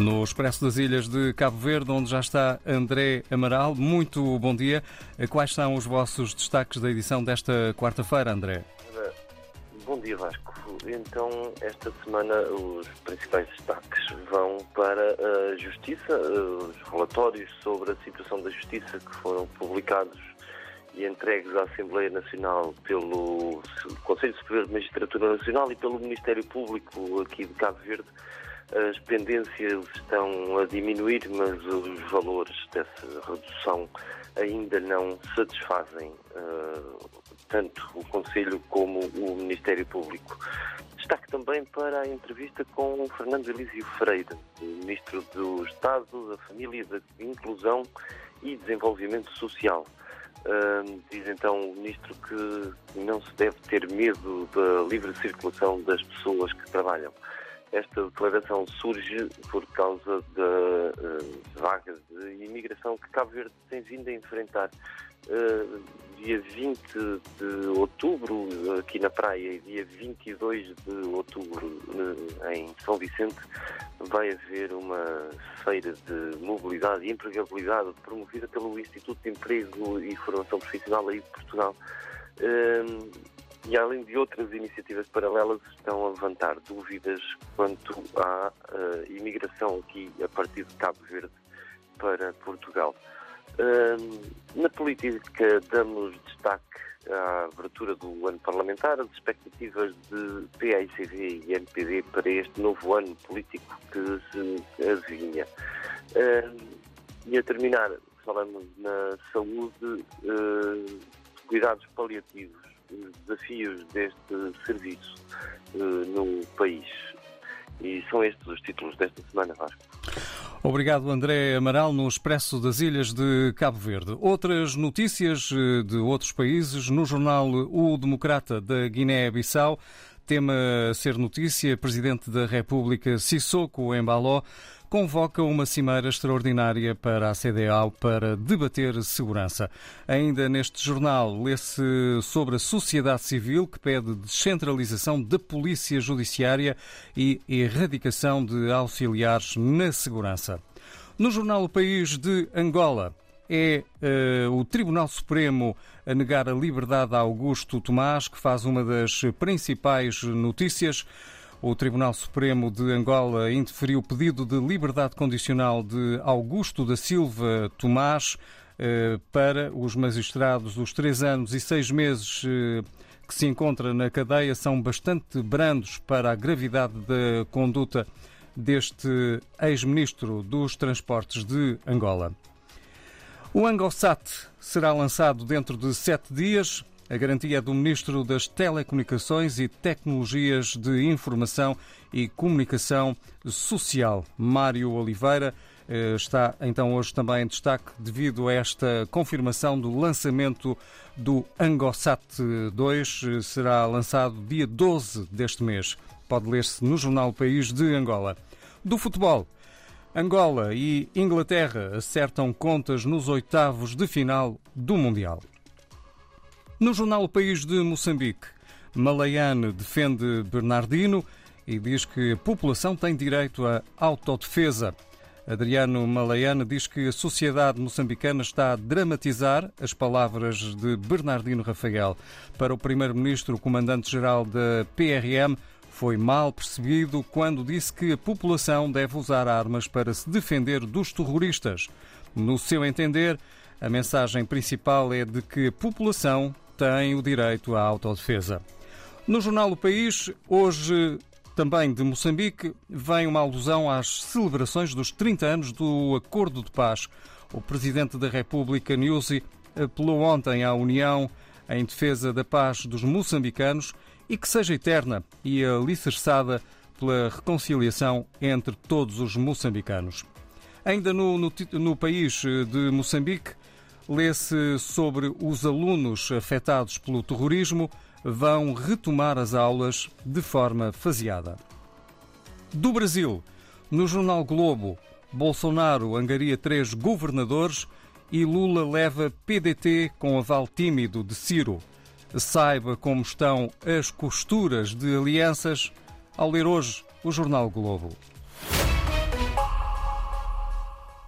No Expresso das Ilhas de Cabo Verde, onde já está André Amaral. Muito bom dia. Quais são os vossos destaques da edição desta quarta-feira, André? Bom dia, Vasco. Então, esta semana os principais destaques vão para a Justiça, os relatórios sobre a situação da Justiça que foram publicados e entregues à Assembleia Nacional pelo Conselho Superior de Magistratura Nacional e pelo Ministério Público aqui de Cabo Verde as pendências estão a diminuir, mas os valores dessa redução ainda não satisfazem uh, tanto o Conselho como o Ministério Público. Destaque também para a entrevista com o Fernando Elísio Freire, Ministro do Estado, da Família, da Inclusão e Desenvolvimento Social. Uh, diz então o Ministro que não se deve ter medo da livre circulação das pessoas que trabalham. Esta declaração surge por causa da uh, vaga de imigração que Cabo Verde tem vindo a enfrentar. Uh, dia 20 de outubro, aqui na praia, e dia 22 de outubro, uh, em São Vicente, vai haver uma feira de mobilidade e empregabilidade promovida pelo Instituto de Emprego e Formação Profissional aí de Portugal. E além de outras iniciativas paralelas, estão a levantar dúvidas quanto à uh, imigração aqui a partir de Cabo Verde para Portugal. Uh, na política, damos destaque à abertura do ano parlamentar, as expectativas de PAICV e MPD para este novo ano político que se adivinha. Uh, e a terminar, falamos na saúde, cuidados paliativos desafios deste serviço uh, no país. E são estes os títulos desta semana, Vasco. Obrigado, André Amaral, no Expresso das Ilhas de Cabo Verde. Outras notícias eh, de outros países no jornal O Democrata da Guiné-Bissau. Tema ser notícia, Presidente da República Sissoko Embaló convoca uma cimeira extraordinária para a CDAO para debater segurança. Ainda neste jornal lê-se sobre a sociedade civil que pede descentralização da polícia judiciária e erradicação de auxiliares na segurança. No jornal O País de Angola, é uh, o Tribunal Supremo a negar a liberdade a Augusto Tomás, que faz uma das principais notícias. O Tribunal Supremo de Angola interferiu o pedido de liberdade condicional de Augusto da Silva Tomás eh, para os magistrados. Os três anos e seis meses eh, que se encontra na cadeia são bastante brandos para a gravidade da conduta deste ex-ministro dos Transportes de Angola. O Angosat será lançado dentro de sete dias. A garantia é do Ministro das Telecomunicações e Tecnologias de Informação e Comunicação Social, Mário Oliveira. Eh, está então hoje também em destaque devido a esta confirmação do lançamento do Angosat 2. Será lançado dia 12 deste mês. Pode ler-se no Jornal País de Angola. Do futebol. Angola e Inglaterra acertam contas nos oitavos de final do Mundial. No jornal O País de Moçambique, Malayane defende Bernardino e diz que a população tem direito à autodefesa. Adriano Malayane diz que a sociedade moçambicana está a dramatizar as palavras de Bernardino Rafael. Para o primeiro-ministro, comandante-geral da PRM, foi mal percebido quando disse que a população deve usar armas para se defender dos terroristas. No seu entender, a mensagem principal é de que a população tem o direito à autodefesa. No jornal O País, hoje também de Moçambique, vem uma alusão às celebrações dos 30 anos do Acordo de Paz. O Presidente da República, Nyusi, apelou ontem à União em defesa da paz dos moçambicanos e que seja eterna e alicerçada pela reconciliação entre todos os moçambicanos. Ainda no, no, no país de Moçambique, lê-se sobre os alunos afetados pelo terrorismo vão retomar as aulas de forma faseada. Do Brasil, no jornal Globo, Bolsonaro angaria três governadores e Lula leva PDT com aval tímido de Ciro. Saiba como estão as costuras de alianças ao ler hoje o jornal Globo.